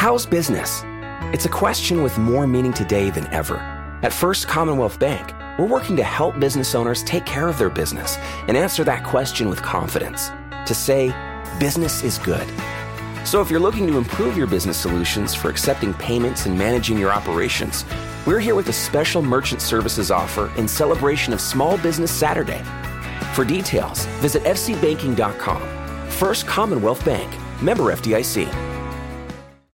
How's business? It's a question with more meaning today than ever. At First Commonwealth Bank, we're working to help business owners take care of their business and answer that question with confidence. To say, business is good. So if you're looking to improve your business solutions for accepting payments and managing your operations, we're here with a special merchant services offer in celebration of Small Business Saturday. For details, visit fcbanking.com. First Commonwealth Bank, member FDIC.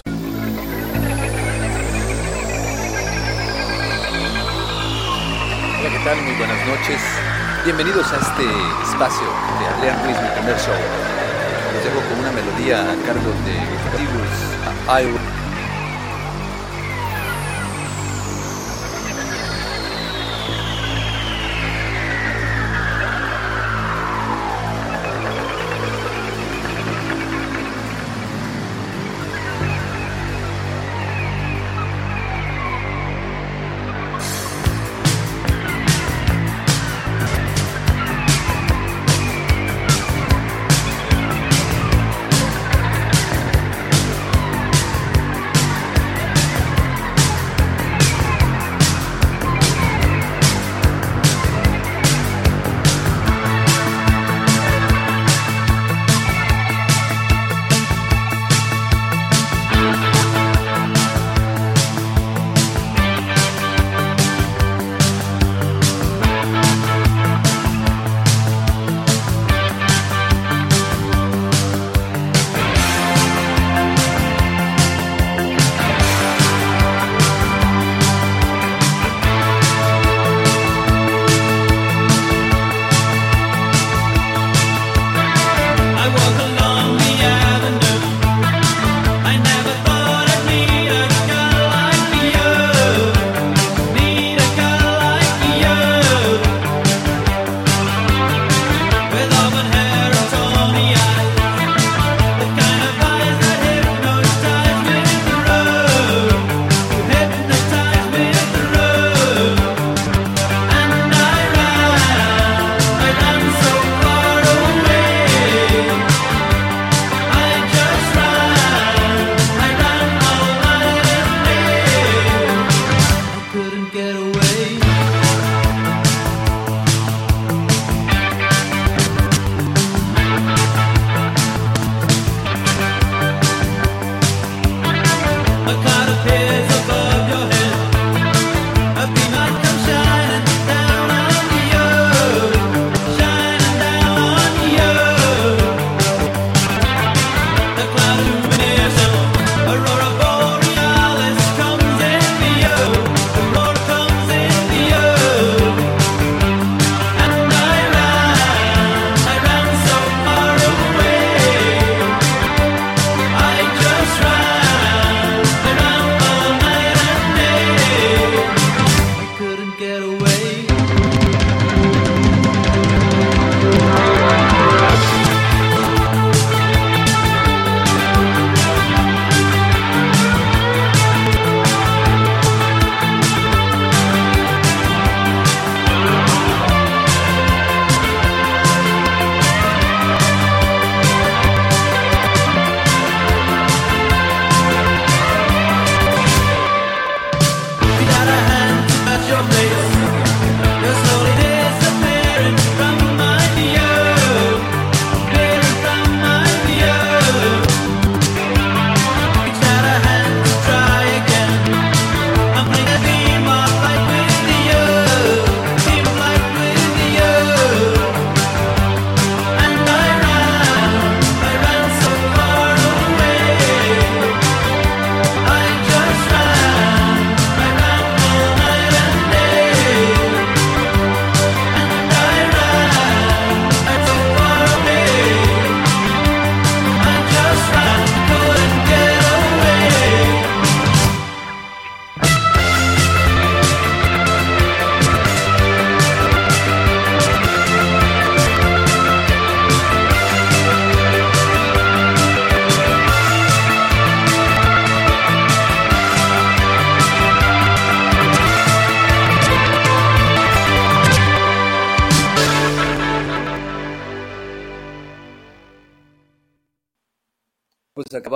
Hola, ¿qué tal? Muy buenas noches. Bienvenidos a este espacio de Adrián Ruiz, mi primer show. Los con una melodía a cargo de Tigers,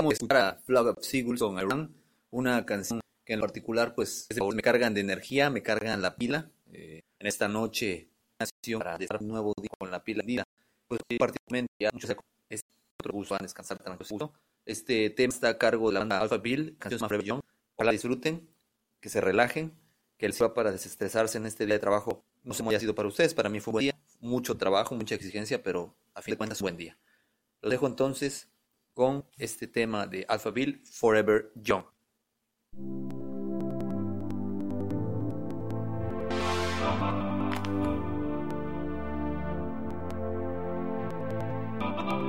acabamos de escuchar a Flag of Seagulls con Iran, una canción que en particular pues me cargan de energía, me cargan la pila. Eh, en esta noche, para estar un nuevo día con la pila pues particularmente ya muchos este otro gusto van a descansar gusto. Este tema está a cargo de la banda Alpha Bill, canciones más Young. Ojalá disfruten, que se relajen, que les va para desestresarse en este día de trabajo. No sé cómo haya sido para ustedes, para mí fue un buen día, mucho trabajo, mucha exigencia, pero a fin de cuentas buen día. Lo dejo entonces con este tema de Alphaville, Forever Young.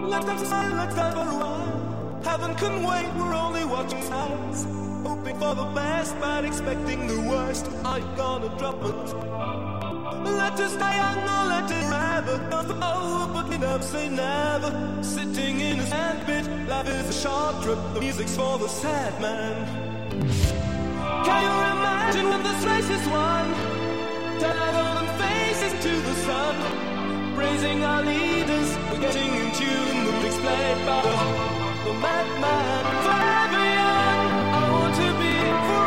Left us silent for a while. Heaven couldn't wait, we're only watching signs. Hoping for the best, but expecting the worst. Are you gonna drop it? Let us die young or let it forever. Oh, but me up say never. Sitting in a sandpit, life is a short trip. The music's for the sad man. Can you imagine when this race is won? Turn our golden faces to the sun. Praising our leaders, we're getting in tune. The mix played by the, the madman. Forever young, I want to be forever.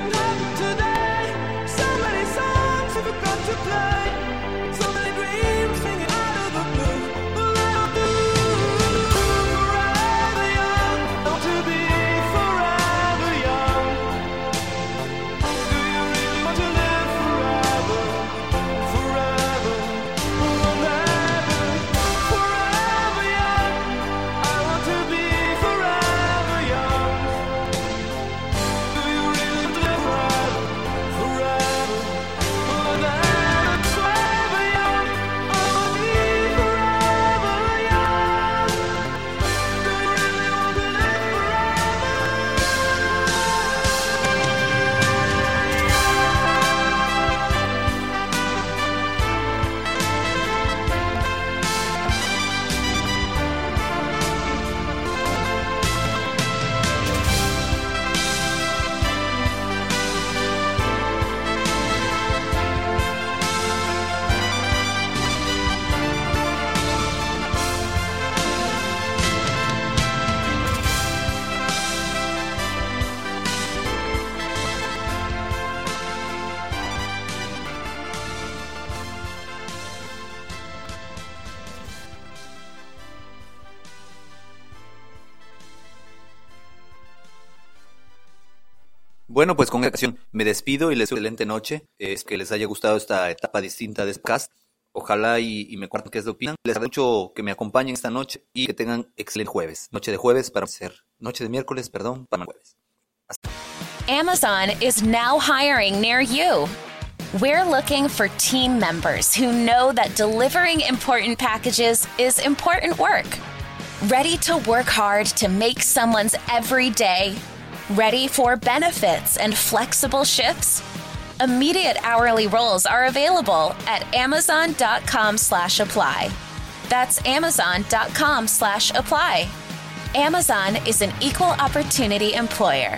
Bueno, pues con esta ocasión me despido y les deseo excelente noche. Es que les haya gustado esta etapa distinta de este cast. Ojalá y, me cuenten qué es lo opinan. Les mucho que me acompañen esta noche y que tengan excelente jueves. Noche de jueves para ser. Noche de miércoles, perdón, para jueves. Hasta. Amazon is now hiring near you. We're looking for team members who know that delivering important packages is important work. Ready to work hard to make someone's every day Ready for benefits and flexible shifts? Immediate hourly roles are available at amazon.com slash apply. That's amazon.com slash apply. Amazon is an equal opportunity employer.